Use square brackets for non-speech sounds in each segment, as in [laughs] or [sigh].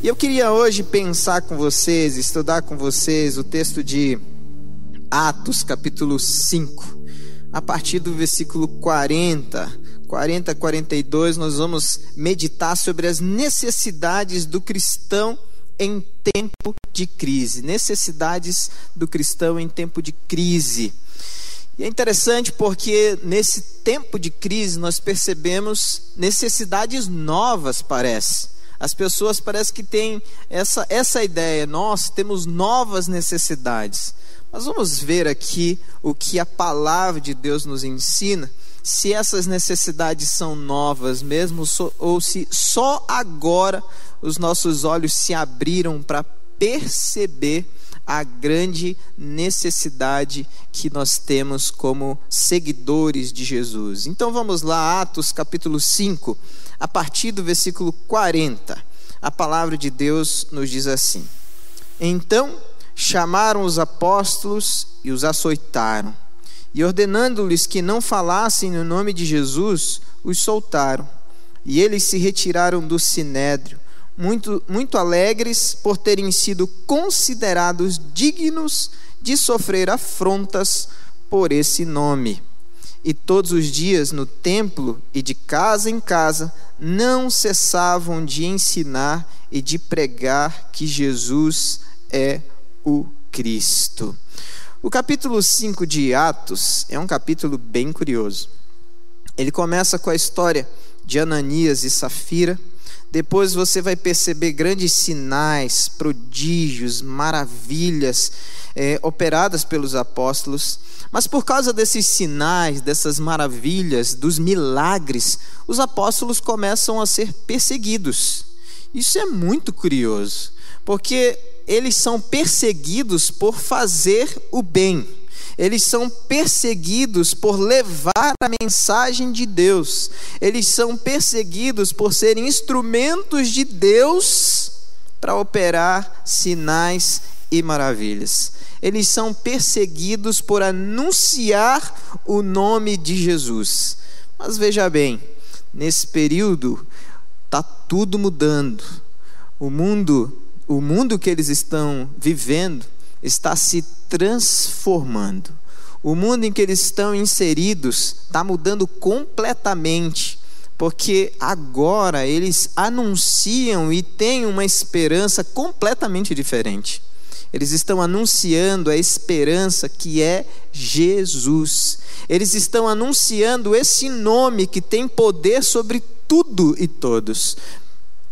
E eu queria hoje pensar com vocês, estudar com vocês o texto de Atos, capítulo 5, a partir do versículo 40, 40 42, nós vamos meditar sobre as necessidades do cristão em tempo de crise, necessidades do cristão em tempo de crise. E é interessante porque nesse tempo de crise nós percebemos necessidades novas, parece. As pessoas parecem que têm essa, essa ideia, nós temos novas necessidades. Mas vamos ver aqui o que a palavra de Deus nos ensina, se essas necessidades são novas mesmo, ou se só agora os nossos olhos se abriram para perceber a grande necessidade que nós temos como seguidores de Jesus. Então vamos lá, Atos capítulo 5 a partir do versículo 40, a palavra de Deus nos diz assim: Então chamaram os apóstolos e os açoitaram, e ordenando-lhes que não falassem no nome de Jesus, os soltaram. E eles se retiraram do sinédrio, muito, muito alegres por terem sido considerados dignos de sofrer afrontas por esse nome e todos os dias no templo e de casa em casa não cessavam de ensinar e de pregar que Jesus é o Cristo. O capítulo 5 de Atos é um capítulo bem curioso. Ele começa com a história de Ananias e Safira. Depois você vai perceber grandes sinais, prodígios, maravilhas é, operadas pelos apóstolos. Mas por causa desses sinais, dessas maravilhas, dos milagres, os apóstolos começam a ser perseguidos. Isso é muito curioso, porque eles são perseguidos por fazer o bem. Eles são perseguidos por levar a mensagem de Deus. Eles são perseguidos por serem instrumentos de Deus para operar sinais e maravilhas eles são perseguidos por anunciar o nome de Jesus. Mas veja bem, nesse período está tudo mudando. O mundo, o mundo que eles estão vivendo está se transformando. O mundo em que eles estão inseridos está mudando completamente, porque agora eles anunciam e têm uma esperança completamente diferente. Eles estão anunciando a esperança que é Jesus. Eles estão anunciando esse nome que tem poder sobre tudo e todos.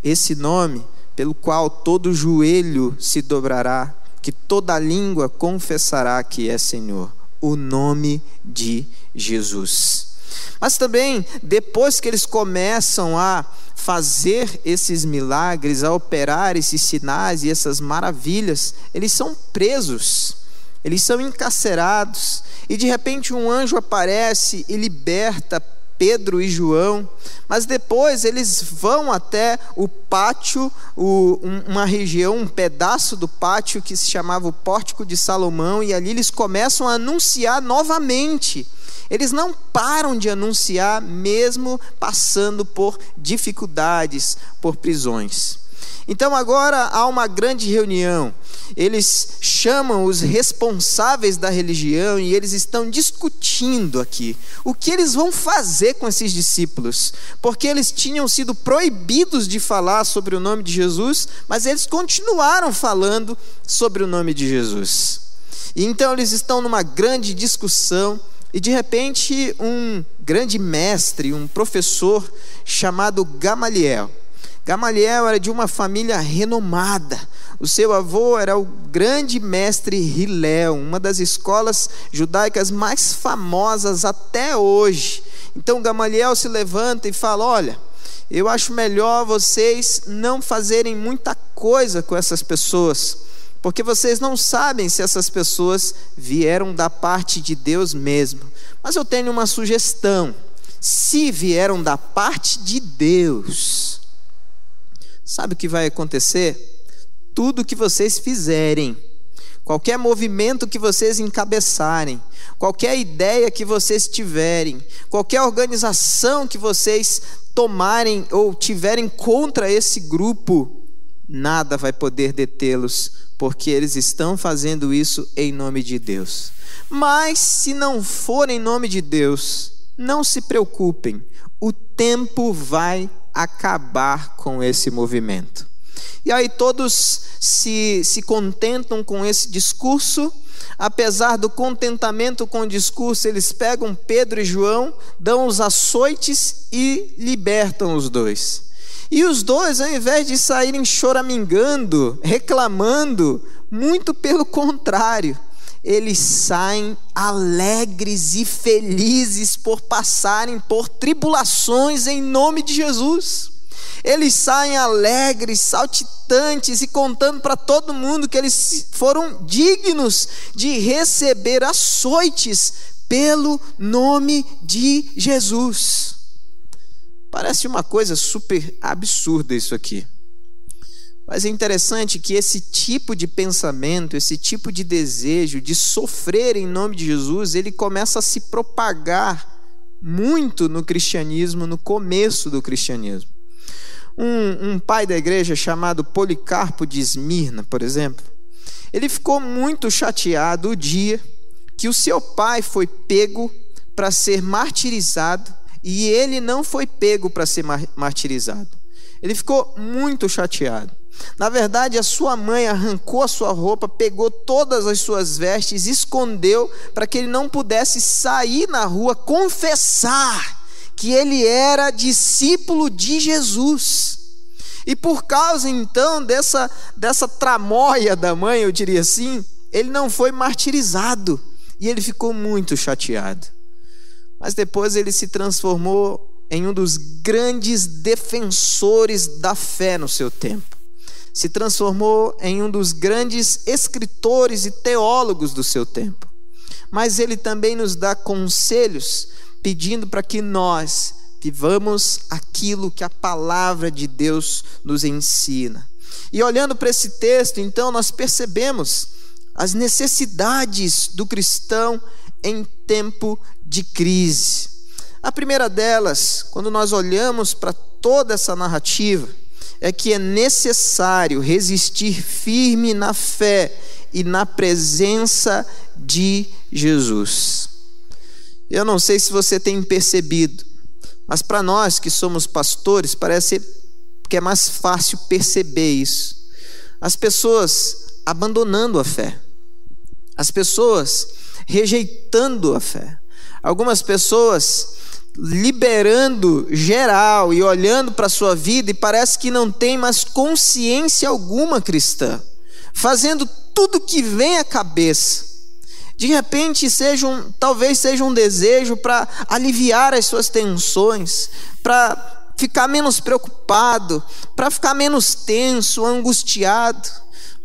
Esse nome pelo qual todo joelho se dobrará, que toda língua confessará que é Senhor. O nome de Jesus. Mas também, depois que eles começam a fazer esses milagres, a operar esses sinais e essas maravilhas, eles são presos, eles são encarcerados, e de repente um anjo aparece e liberta Pedro e João, mas depois eles vão até o pátio, o, uma região, um pedaço do pátio que se chamava o Pórtico de Salomão, e ali eles começam a anunciar novamente eles não param de anunciar, mesmo passando por dificuldades, por prisões. Então agora há uma grande reunião. Eles chamam os responsáveis da religião e eles estão discutindo aqui o que eles vão fazer com esses discípulos, porque eles tinham sido proibidos de falar sobre o nome de Jesus, mas eles continuaram falando sobre o nome de Jesus. E então eles estão numa grande discussão e de repente, um grande mestre, um professor chamado Gamaliel. Gamaliel era de uma família renomada. O seu avô era o grande mestre Hillel, uma das escolas judaicas mais famosas até hoje. Então Gamaliel se levanta e fala: Olha, eu acho melhor vocês não fazerem muita coisa com essas pessoas porque vocês não sabem se essas pessoas vieram da parte de Deus mesmo. Mas eu tenho uma sugestão: se vieram da parte de Deus, sabe o que vai acontecer? Tudo que vocês fizerem, qualquer movimento que vocês encabeçarem, qualquer ideia que vocês tiverem, qualquer organização que vocês tomarem ou tiverem contra esse grupo, nada vai poder detê-los, porque eles estão fazendo isso em nome de Deus. Mas se não for em nome de Deus, não se preocupem, o tempo vai acabar com esse movimento. E aí todos se, se contentam com esse discurso, apesar do contentamento com o discurso, eles pegam Pedro e João, dão os açoites e libertam os dois. E os dois, ao invés de saírem choramingando, reclamando, muito pelo contrário, eles saem alegres e felizes por passarem por tribulações em nome de Jesus. Eles saem alegres, saltitantes e contando para todo mundo que eles foram dignos de receber açoites pelo nome de Jesus. Parece uma coisa super absurda isso aqui. Mas é interessante que esse tipo de pensamento, esse tipo de desejo de sofrer em nome de Jesus, ele começa a se propagar muito no cristianismo, no começo do cristianismo. Um, um pai da igreja chamado Policarpo de Esmirna, por exemplo, ele ficou muito chateado o dia que o seu pai foi pego para ser martirizado e ele não foi pego para ser martirizado. Ele ficou muito chateado. Na verdade, a sua mãe arrancou a sua roupa, pegou todas as suas vestes, escondeu para que ele não pudesse sair na rua confessar que ele era discípulo de Jesus. E por causa então dessa, dessa tramóia da mãe, eu diria assim, ele não foi martirizado e ele ficou muito chateado. Mas depois ele se transformou em um dos grandes defensores da fé no seu tempo. Se transformou em um dos grandes escritores e teólogos do seu tempo. Mas ele também nos dá conselhos, pedindo para que nós vivamos aquilo que a palavra de Deus nos ensina. E olhando para esse texto, então, nós percebemos as necessidades do cristão em tempo de crise. A primeira delas, quando nós olhamos para toda essa narrativa, é que é necessário resistir firme na fé e na presença de Jesus. Eu não sei se você tem percebido, mas para nós que somos pastores, parece que é mais fácil perceber isso. As pessoas abandonando a fé, as pessoas rejeitando a fé. Algumas pessoas liberando geral e olhando para a sua vida e parece que não tem mais consciência alguma cristã, fazendo tudo que vem à cabeça. De repente, seja um, talvez seja um desejo para aliviar as suas tensões, para ficar menos preocupado, para ficar menos tenso, angustiado.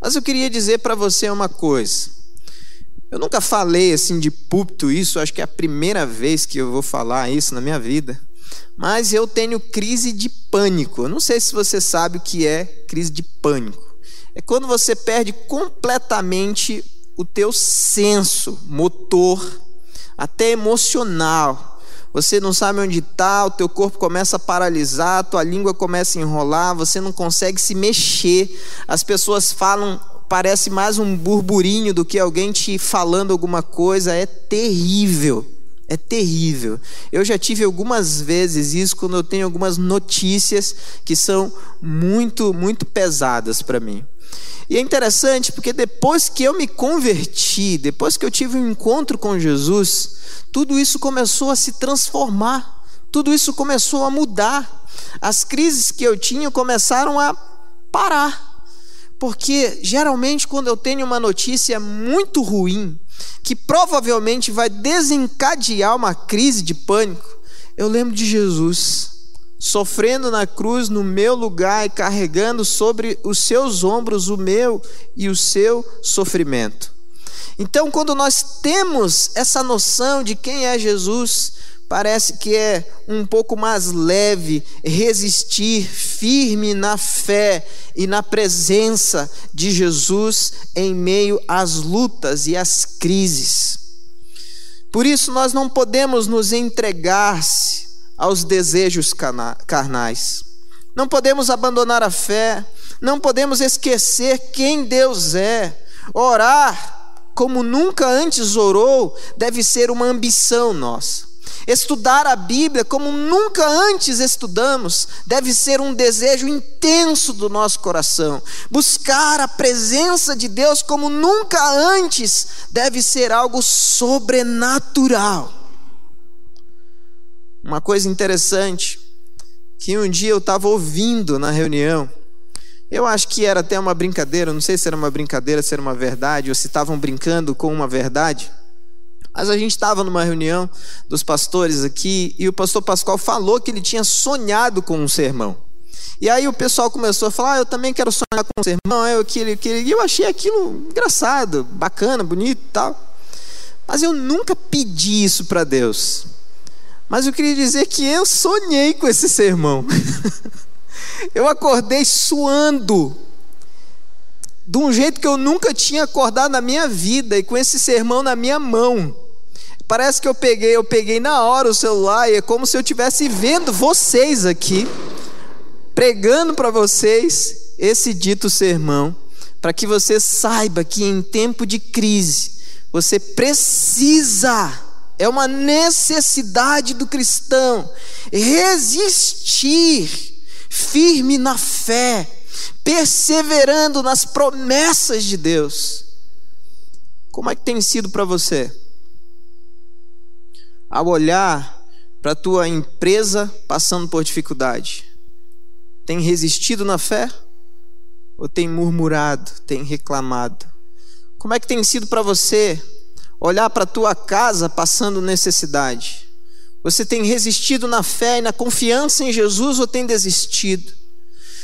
Mas eu queria dizer para você uma coisa. Eu nunca falei assim de púlpito isso, acho que é a primeira vez que eu vou falar isso na minha vida. Mas eu tenho crise de pânico. Eu não sei se você sabe o que é crise de pânico. É quando você perde completamente o teu senso motor, até emocional. Você não sabe onde está, o teu corpo começa a paralisar, a tua língua começa a enrolar, você não consegue se mexer. As pessoas falam parece mais um burburinho do que alguém te falando alguma coisa, é terrível. É terrível. Eu já tive algumas vezes isso quando eu tenho algumas notícias que são muito, muito pesadas para mim. E é interessante porque depois que eu me converti, depois que eu tive um encontro com Jesus, tudo isso começou a se transformar, tudo isso começou a mudar. As crises que eu tinha começaram a parar porque geralmente quando eu tenho uma notícia muito ruim, que provavelmente vai desencadear uma crise de pânico, eu lembro de Jesus sofrendo na cruz no meu lugar e carregando sobre os seus ombros o meu e o seu sofrimento. Então, quando nós temos essa noção de quem é Jesus, parece que é um pouco mais leve resistir firme na fé e na presença de Jesus em meio às lutas e às crises. Por isso, nós não podemos nos entregar aos desejos carnais, não podemos abandonar a fé, Não podemos esquecer quem Deus é. Orar como nunca antes orou deve ser uma ambição nossa. Estudar a Bíblia como nunca antes estudamos deve ser um desejo intenso do nosso coração. Buscar a presença de Deus como nunca antes deve ser algo sobrenatural. Uma coisa interessante que um dia eu estava ouvindo na reunião, eu acho que era até uma brincadeira, não sei se era uma brincadeira, se era uma verdade, ou se estavam brincando com uma verdade. Mas a gente estava numa reunião dos pastores aqui e o pastor Pascoal falou que ele tinha sonhado com um sermão. E aí o pessoal começou a falar: ah, eu também quero sonhar com um sermão. Eu, aquele, aquele, e eu achei aquilo engraçado, bacana, bonito e tal. Mas eu nunca pedi isso para Deus. Mas eu queria dizer que eu sonhei com esse sermão. [laughs] eu acordei suando de um jeito que eu nunca tinha acordado na minha vida e com esse sermão na minha mão. Parece que eu peguei, eu peguei na hora o celular e é como se eu estivesse vendo vocês aqui, pregando para vocês esse dito sermão, para que você saiba que em tempo de crise você precisa, é uma necessidade do cristão, resistir firme na fé, perseverando nas promessas de Deus. Como é que tem sido para você? ao olhar para a tua empresa passando por dificuldade? Tem resistido na fé? Ou tem murmurado, tem reclamado? Como é que tem sido para você olhar para a tua casa passando necessidade? Você tem resistido na fé e na confiança em Jesus ou tem desistido?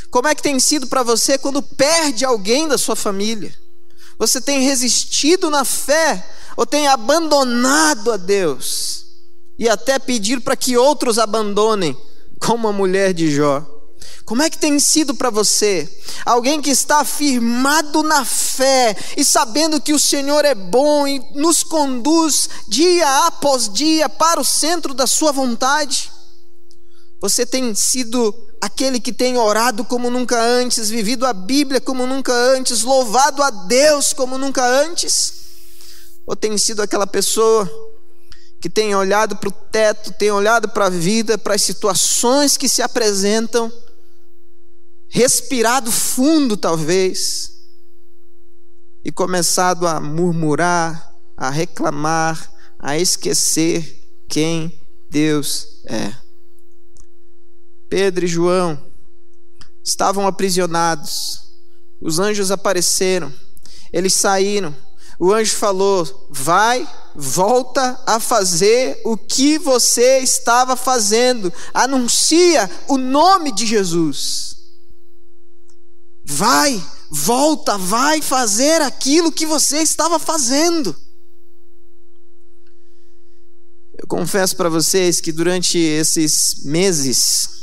Como é que tem sido para você quando perde alguém da sua família? Você tem resistido na fé ou tem abandonado a Deus? e até pedir para que outros abandonem, como a mulher de Jó. Como é que tem sido para você? Alguém que está firmado na fé e sabendo que o Senhor é bom e nos conduz dia após dia para o centro da Sua vontade? Você tem sido aquele que tem orado como nunca antes, vivido a Bíblia como nunca antes, louvado a Deus como nunca antes? Ou tem sido aquela pessoa que tem olhado para o teto, tem olhado para a vida, para as situações que se apresentam, respirado fundo talvez, e começado a murmurar, a reclamar, a esquecer quem Deus é. Pedro e João estavam aprisionados, os anjos apareceram, eles saíram, o anjo falou: Vai, volta a fazer o que você estava fazendo, anuncia o nome de Jesus. Vai, volta, vai fazer aquilo que você estava fazendo. Eu confesso para vocês que durante esses meses,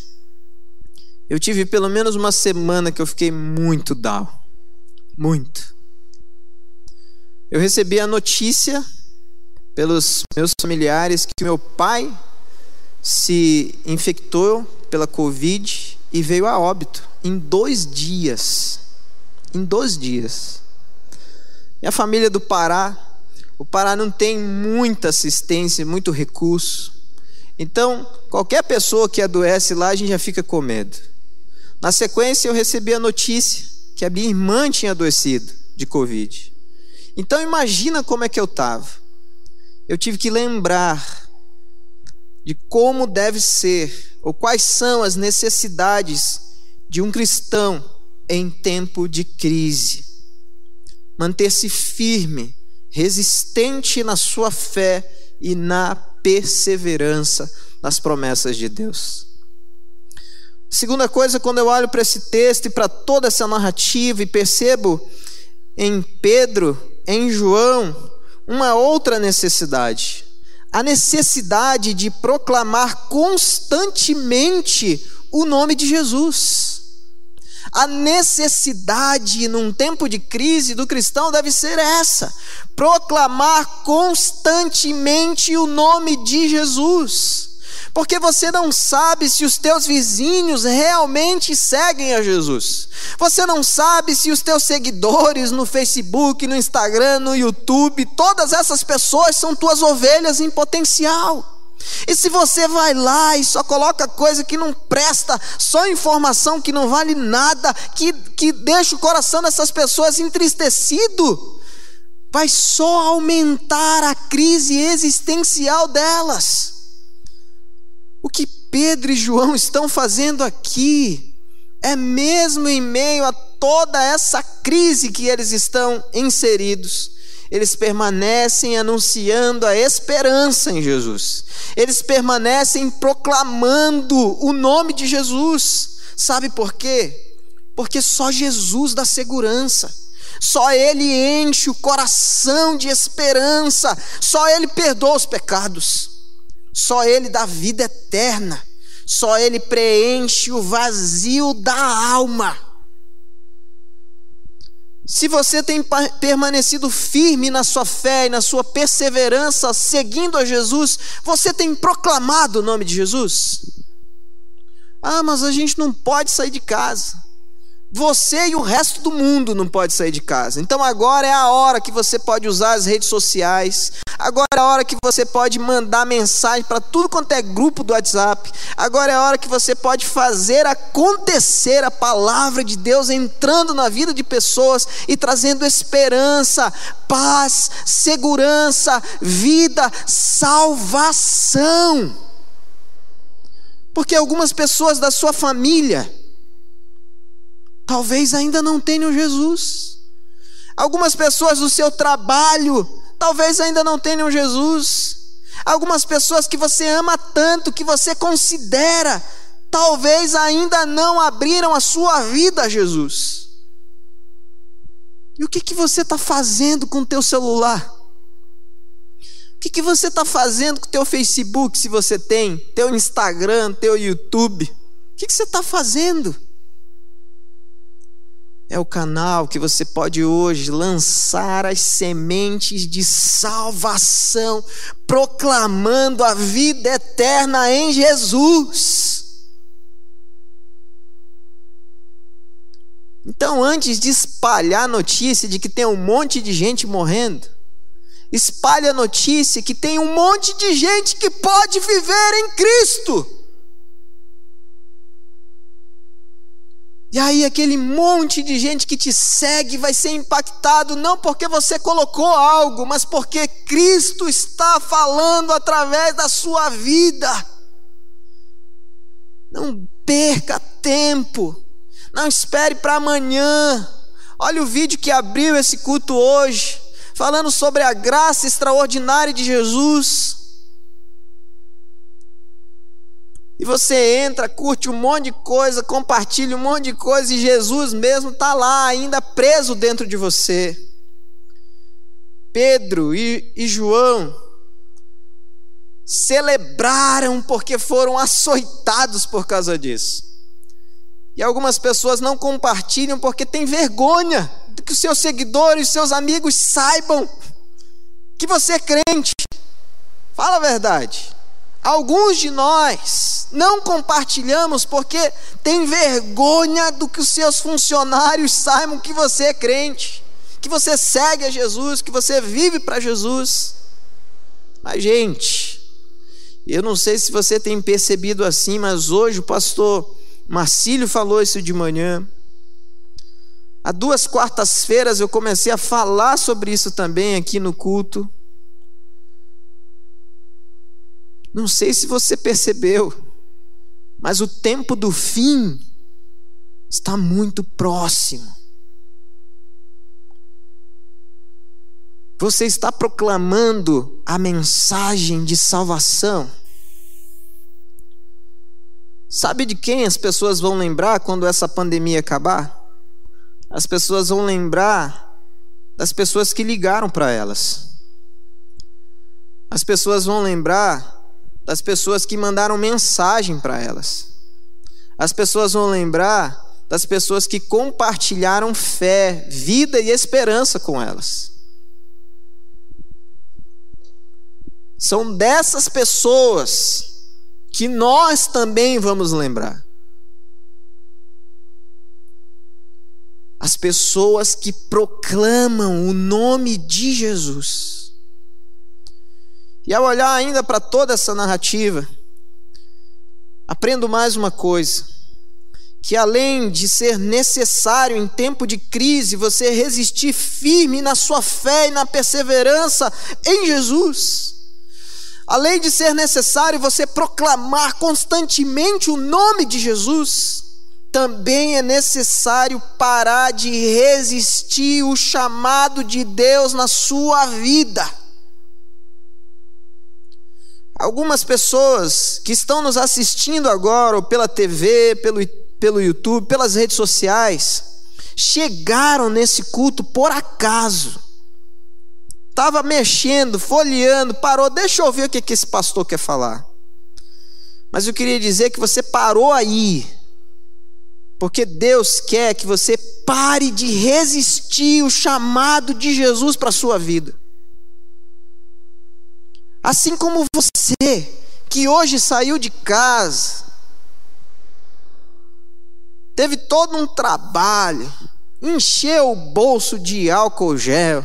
eu tive pelo menos uma semana que eu fiquei muito down. Muito eu recebi a notícia pelos meus familiares que meu pai se infectou pela Covid e veio a óbito em dois dias. Em dois dias. Minha família do Pará, o Pará não tem muita assistência, muito recurso. Então, qualquer pessoa que adoece lá, a gente já fica com medo. Na sequência, eu recebi a notícia que a minha irmã tinha adoecido de Covid. Então imagina como é que eu estava. Eu tive que lembrar de como deve ser, ou quais são as necessidades de um cristão em tempo de crise. Manter-se firme, resistente na sua fé e na perseverança nas promessas de Deus. Segunda coisa, quando eu olho para esse texto e para toda essa narrativa e percebo em Pedro em João uma outra necessidade. A necessidade de proclamar constantemente o nome de Jesus. A necessidade num tempo de crise do cristão deve ser essa: proclamar constantemente o nome de Jesus. Porque você não sabe se os teus vizinhos realmente seguem a Jesus. Você não sabe se os teus seguidores no Facebook, no Instagram, no YouTube, todas essas pessoas são tuas ovelhas em potencial. E se você vai lá e só coloca coisa que não presta, só informação que não vale nada, que, que deixa o coração dessas pessoas entristecido, vai só aumentar a crise existencial delas. O que Pedro e João estão fazendo aqui é mesmo em meio a toda essa crise que eles estão inseridos, eles permanecem anunciando a esperança em Jesus, eles permanecem proclamando o nome de Jesus. Sabe por quê? Porque só Jesus dá segurança. Só Ele enche o coração de esperança, só Ele perdoa os pecados. Só Ele dá vida eterna. Só Ele preenche o vazio da alma. Se você tem permanecido firme na sua fé e na sua perseverança, seguindo a Jesus, você tem proclamado o nome de Jesus? Ah, mas a gente não pode sair de casa. Você e o resto do mundo não pode sair de casa. Então agora é a hora que você pode usar as redes sociais. Agora é a hora que você pode mandar mensagem para tudo quanto é grupo do WhatsApp. Agora é a hora que você pode fazer acontecer a palavra de Deus entrando na vida de pessoas e trazendo esperança, paz, segurança, vida, salvação. Porque algumas pessoas da sua família talvez ainda não tenham Jesus. Algumas pessoas do seu trabalho talvez ainda não tenham Jesus. Algumas pessoas que você ama tanto, que você considera, talvez ainda não abriram a sua vida a Jesus. E o que, que você está fazendo com o teu celular? O que, que você está fazendo com o teu Facebook, se você tem, teu Instagram, teu YouTube? O que, que você está fazendo? É o canal que você pode hoje lançar as sementes de salvação, proclamando a vida eterna em Jesus. Então, antes de espalhar a notícia de que tem um monte de gente morrendo, espalhe a notícia que tem um monte de gente que pode viver em Cristo. E aí aquele monte de gente que te segue vai ser impactado não porque você colocou algo, mas porque Cristo está falando através da sua vida. Não perca tempo. Não espere para amanhã. Olha o vídeo que abriu esse culto hoje, falando sobre a graça extraordinária de Jesus. E você entra, curte um monte de coisa, compartilha um monte de coisa e Jesus mesmo está lá, ainda preso dentro de você. Pedro e, e João celebraram porque foram açoitados por causa disso. E algumas pessoas não compartilham porque têm vergonha de que os seus seguidores, seus amigos saibam que você é crente. Fala a verdade. Alguns de nós não compartilhamos porque tem vergonha do que os seus funcionários saibam que você é crente, que você segue a Jesus, que você vive para Jesus. Mas, gente, eu não sei se você tem percebido assim, mas hoje o pastor Marcílio falou isso de manhã. Há duas quartas-feiras eu comecei a falar sobre isso também aqui no culto. Não sei se você percebeu, mas o tempo do fim está muito próximo. Você está proclamando a mensagem de salvação. Sabe de quem as pessoas vão lembrar quando essa pandemia acabar? As pessoas vão lembrar das pessoas que ligaram para elas. As pessoas vão lembrar das pessoas que mandaram mensagem para elas. As pessoas vão lembrar das pessoas que compartilharam fé, vida e esperança com elas. São dessas pessoas que nós também vamos lembrar. As pessoas que proclamam o nome de Jesus. E ao olhar ainda para toda essa narrativa, aprendo mais uma coisa: que além de ser necessário em tempo de crise você resistir firme na sua fé e na perseverança em Jesus, além de ser necessário você proclamar constantemente o nome de Jesus, também é necessário parar de resistir o chamado de Deus na sua vida. Algumas pessoas que estão nos assistindo agora, ou pela TV, pelo pelo YouTube, pelas redes sociais, chegaram nesse culto por acaso. Estava mexendo, folheando, parou, deixa eu ver o que, que esse pastor quer falar. Mas eu queria dizer que você parou aí, porque Deus quer que você pare de resistir o chamado de Jesus para a sua vida. Assim como você, que hoje saiu de casa, teve todo um trabalho, encheu o bolso de álcool gel.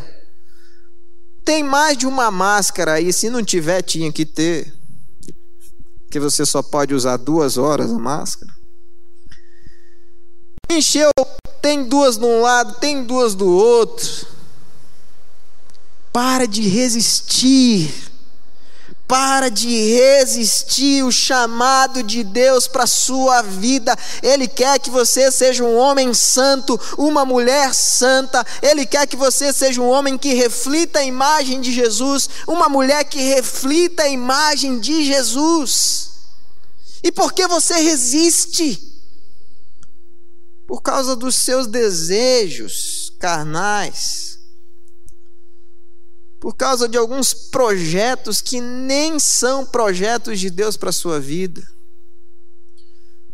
Tem mais de uma máscara aí, se não tiver, tinha que ter. Que você só pode usar duas horas a máscara. Encheu, tem duas de um lado, tem duas do outro. Para de resistir para de resistir o chamado de Deus para a sua vida. Ele quer que você seja um homem santo, uma mulher santa. Ele quer que você seja um homem que reflita a imagem de Jesus, uma mulher que reflita a imagem de Jesus. E por que você resiste? Por causa dos seus desejos carnais por causa de alguns projetos que nem são projetos de Deus para a sua vida,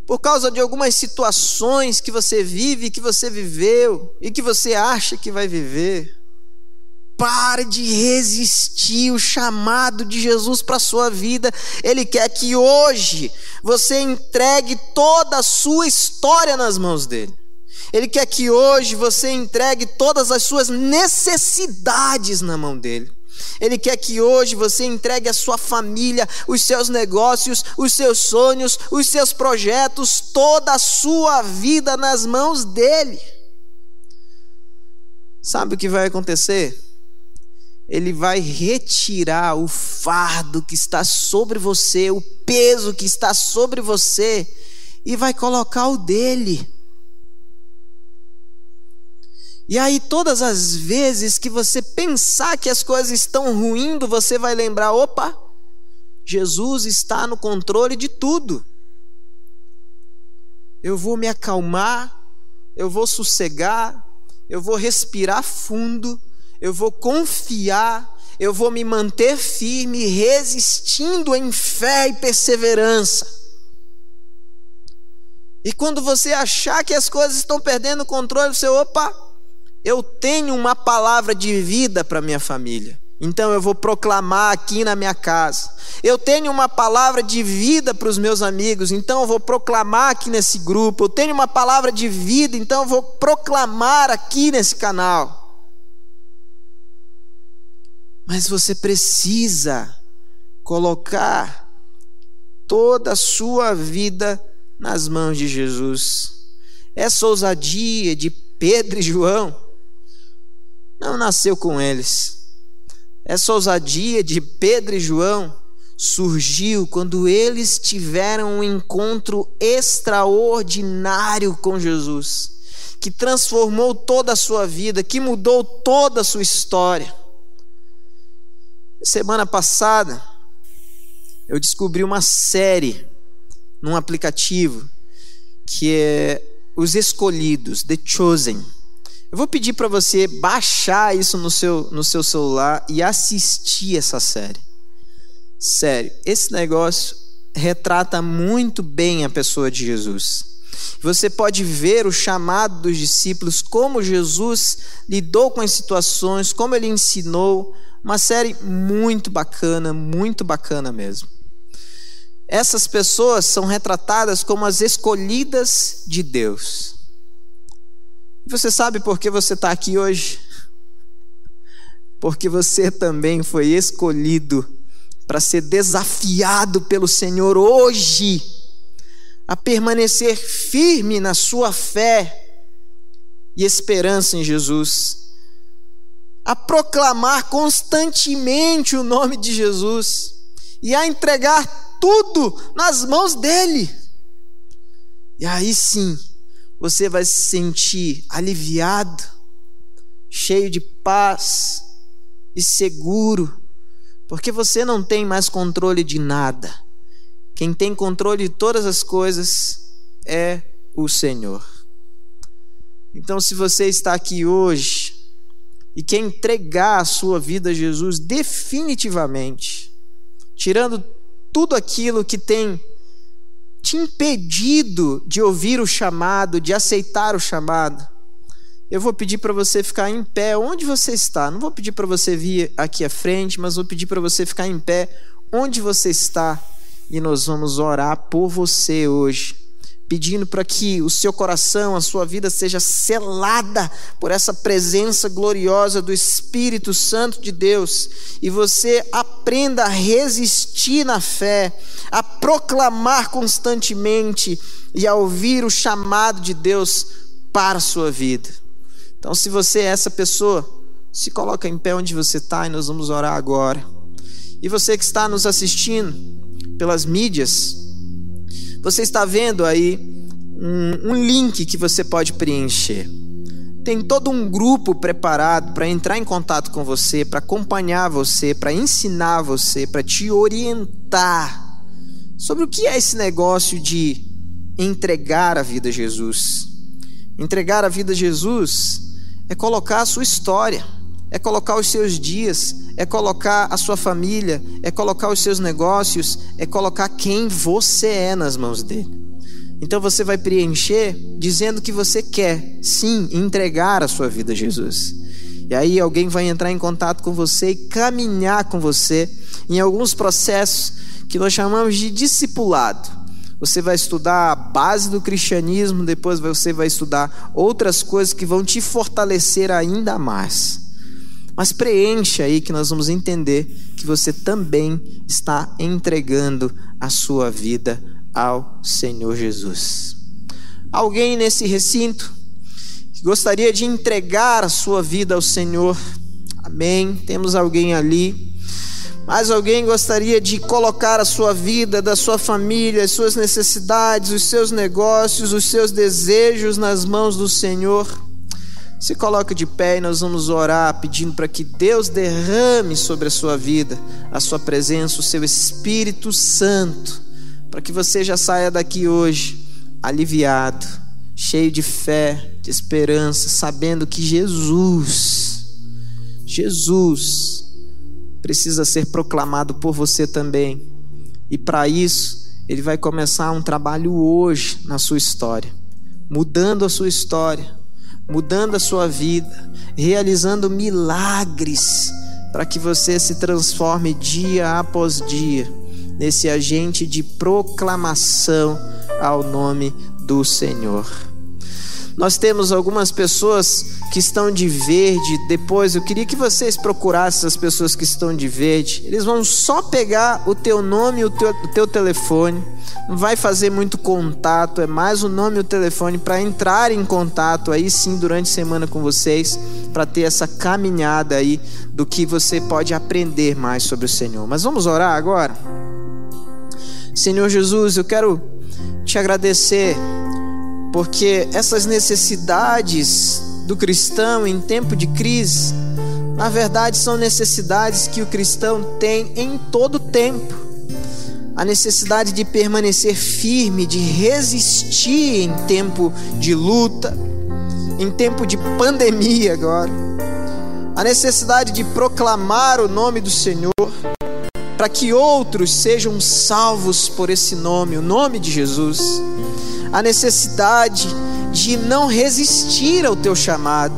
por causa de algumas situações que você vive, que você viveu e que você acha que vai viver. Pare de resistir o chamado de Jesus para a sua vida. Ele quer que hoje você entregue toda a sua história nas mãos dele. Ele quer que hoje você entregue todas as suas necessidades na mão dele. Ele quer que hoje você entregue a sua família, os seus negócios, os seus sonhos, os seus projetos, toda a sua vida nas mãos dele. Sabe o que vai acontecer? Ele vai retirar o fardo que está sobre você, o peso que está sobre você, e vai colocar o dele. E aí, todas as vezes que você pensar que as coisas estão ruindo, você vai lembrar: opa, Jesus está no controle de tudo. Eu vou me acalmar, eu vou sossegar, eu vou respirar fundo, eu vou confiar, eu vou me manter firme, resistindo em fé e perseverança. E quando você achar que as coisas estão perdendo o controle, você, opa, eu tenho uma palavra de vida para minha família. Então eu vou proclamar aqui na minha casa. Eu tenho uma palavra de vida para os meus amigos, então eu vou proclamar aqui nesse grupo. Eu tenho uma palavra de vida, então eu vou proclamar aqui nesse canal. Mas você precisa colocar toda a sua vida nas mãos de Jesus. Essa ousadia de Pedro e João não nasceu com eles. Essa ousadia de Pedro e João surgiu quando eles tiveram um encontro extraordinário com Jesus, que transformou toda a sua vida, que mudou toda a sua história. Semana passada, eu descobri uma série num aplicativo que é Os Escolhidos, The Chosen. Eu vou pedir para você baixar isso no seu, no seu celular e assistir essa série. Sério, esse negócio retrata muito bem a pessoa de Jesus. Você pode ver o chamado dos discípulos, como Jesus lidou com as situações, como ele ensinou. Uma série muito bacana, muito bacana mesmo. essas pessoas são retratadas como as escolhidas de Deus. Você sabe por que você está aqui hoje? Porque você também foi escolhido para ser desafiado pelo Senhor hoje a permanecer firme na sua fé e esperança em Jesus, a proclamar constantemente o nome de Jesus e a entregar tudo nas mãos dele. E aí sim, você vai se sentir aliviado, cheio de paz e seguro, porque você não tem mais controle de nada. Quem tem controle de todas as coisas é o Senhor. Então, se você está aqui hoje e quer entregar a sua vida a Jesus definitivamente, tirando tudo aquilo que tem te impedido de ouvir o chamado, de aceitar o chamado, eu vou pedir para você ficar em pé onde você está. Não vou pedir para você vir aqui à frente, mas vou pedir para você ficar em pé onde você está e nós vamos orar por você hoje pedindo para que o seu coração, a sua vida seja selada por essa presença gloriosa do Espírito Santo de Deus e você aprenda a resistir na fé, a proclamar constantemente e a ouvir o chamado de Deus para a sua vida. Então, se você é essa pessoa, se coloca em pé onde você está e nós vamos orar agora. E você que está nos assistindo pelas mídias, você está vendo aí um, um link que você pode preencher. Tem todo um grupo preparado para entrar em contato com você, para acompanhar você, para ensinar você, para te orientar sobre o que é esse negócio de entregar a vida a Jesus. Entregar a vida a Jesus é colocar a sua história, é colocar os seus dias, é colocar a sua família, é colocar os seus negócios, é colocar quem você é nas mãos dele. Então você vai preencher dizendo que você quer, sim, entregar a sua vida a Jesus. E aí alguém vai entrar em contato com você e caminhar com você em alguns processos que nós chamamos de discipulado. Você vai estudar a base do cristianismo, depois você vai estudar outras coisas que vão te fortalecer ainda mais. Mas preencha aí que nós vamos entender que você também está entregando a sua vida ao Senhor Jesus. Alguém nesse recinto que gostaria de entregar a sua vida ao Senhor? Amém. Temos alguém ali. Mas alguém gostaria de colocar a sua vida, da sua família, as suas necessidades, os seus negócios, os seus desejos nas mãos do Senhor? Se coloca de pé e nós vamos orar pedindo para que Deus derrame sobre a sua vida a sua presença, o seu Espírito Santo, para que você já saia daqui hoje aliviado, cheio de fé, de esperança, sabendo que Jesus, Jesus, precisa ser proclamado por você também. E para isso, ele vai começar um trabalho hoje na sua história, mudando a sua história mudando a sua vida, realizando milagres para que você se transforme dia após dia nesse agente de proclamação ao nome do Senhor. Nós temos algumas pessoas que estão de verde. Depois, eu queria que vocês procurassem as pessoas que estão de verde. Eles vão só pegar o teu nome e o teu, o teu telefone. Não vai fazer muito contato, é mais o nome e o telefone para entrar em contato aí sim durante a semana com vocês, para ter essa caminhada aí do que você pode aprender mais sobre o Senhor. Mas vamos orar agora? Senhor Jesus, eu quero te agradecer porque essas necessidades do cristão em tempo de crise, na verdade, são necessidades que o cristão tem em todo tempo. A necessidade de permanecer firme, de resistir em tempo de luta, em tempo de pandemia agora. A necessidade de proclamar o nome do Senhor, para que outros sejam salvos por esse nome, o nome de Jesus a necessidade de não resistir ao teu chamado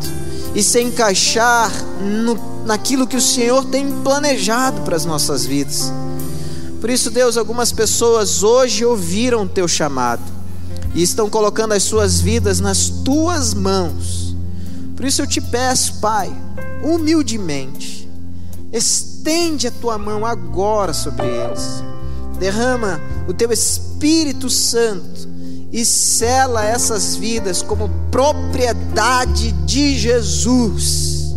e se encaixar no, naquilo que o Senhor tem planejado para as nossas vidas. Por isso, Deus, algumas pessoas hoje ouviram o teu chamado e estão colocando as suas vidas nas tuas mãos. Por isso eu te peço, Pai, humildemente, estende a tua mão agora sobre eles. Derrama o teu Espírito Santo e sela essas vidas como propriedade de Jesus.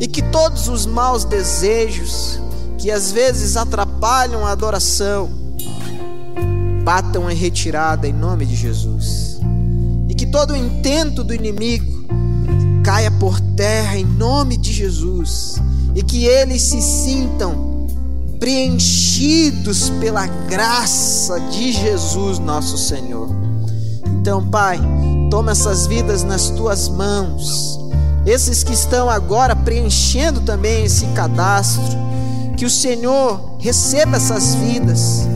E que todos os maus desejos que às vezes atrapalham a adoração batam em retirada em nome de Jesus. E que todo o intento do inimigo caia por terra em nome de Jesus. E que eles se sintam preenchidos pela graça de Jesus, nosso Senhor. Então, Pai, toma essas vidas nas tuas mãos. Esses que estão agora preenchendo também esse cadastro, que o Senhor receba essas vidas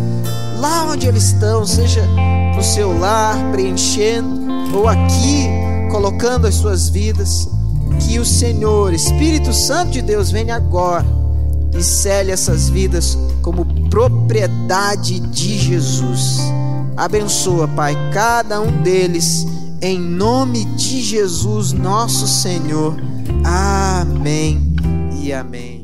lá onde eles estão, seja no seu lar preenchendo ou aqui colocando as suas vidas, que o Senhor, Espírito Santo de Deus, venha agora e cele essas vidas como propriedade de Jesus. Abençoa, Pai, cada um deles, em nome de Jesus, nosso Senhor. Amém e amém.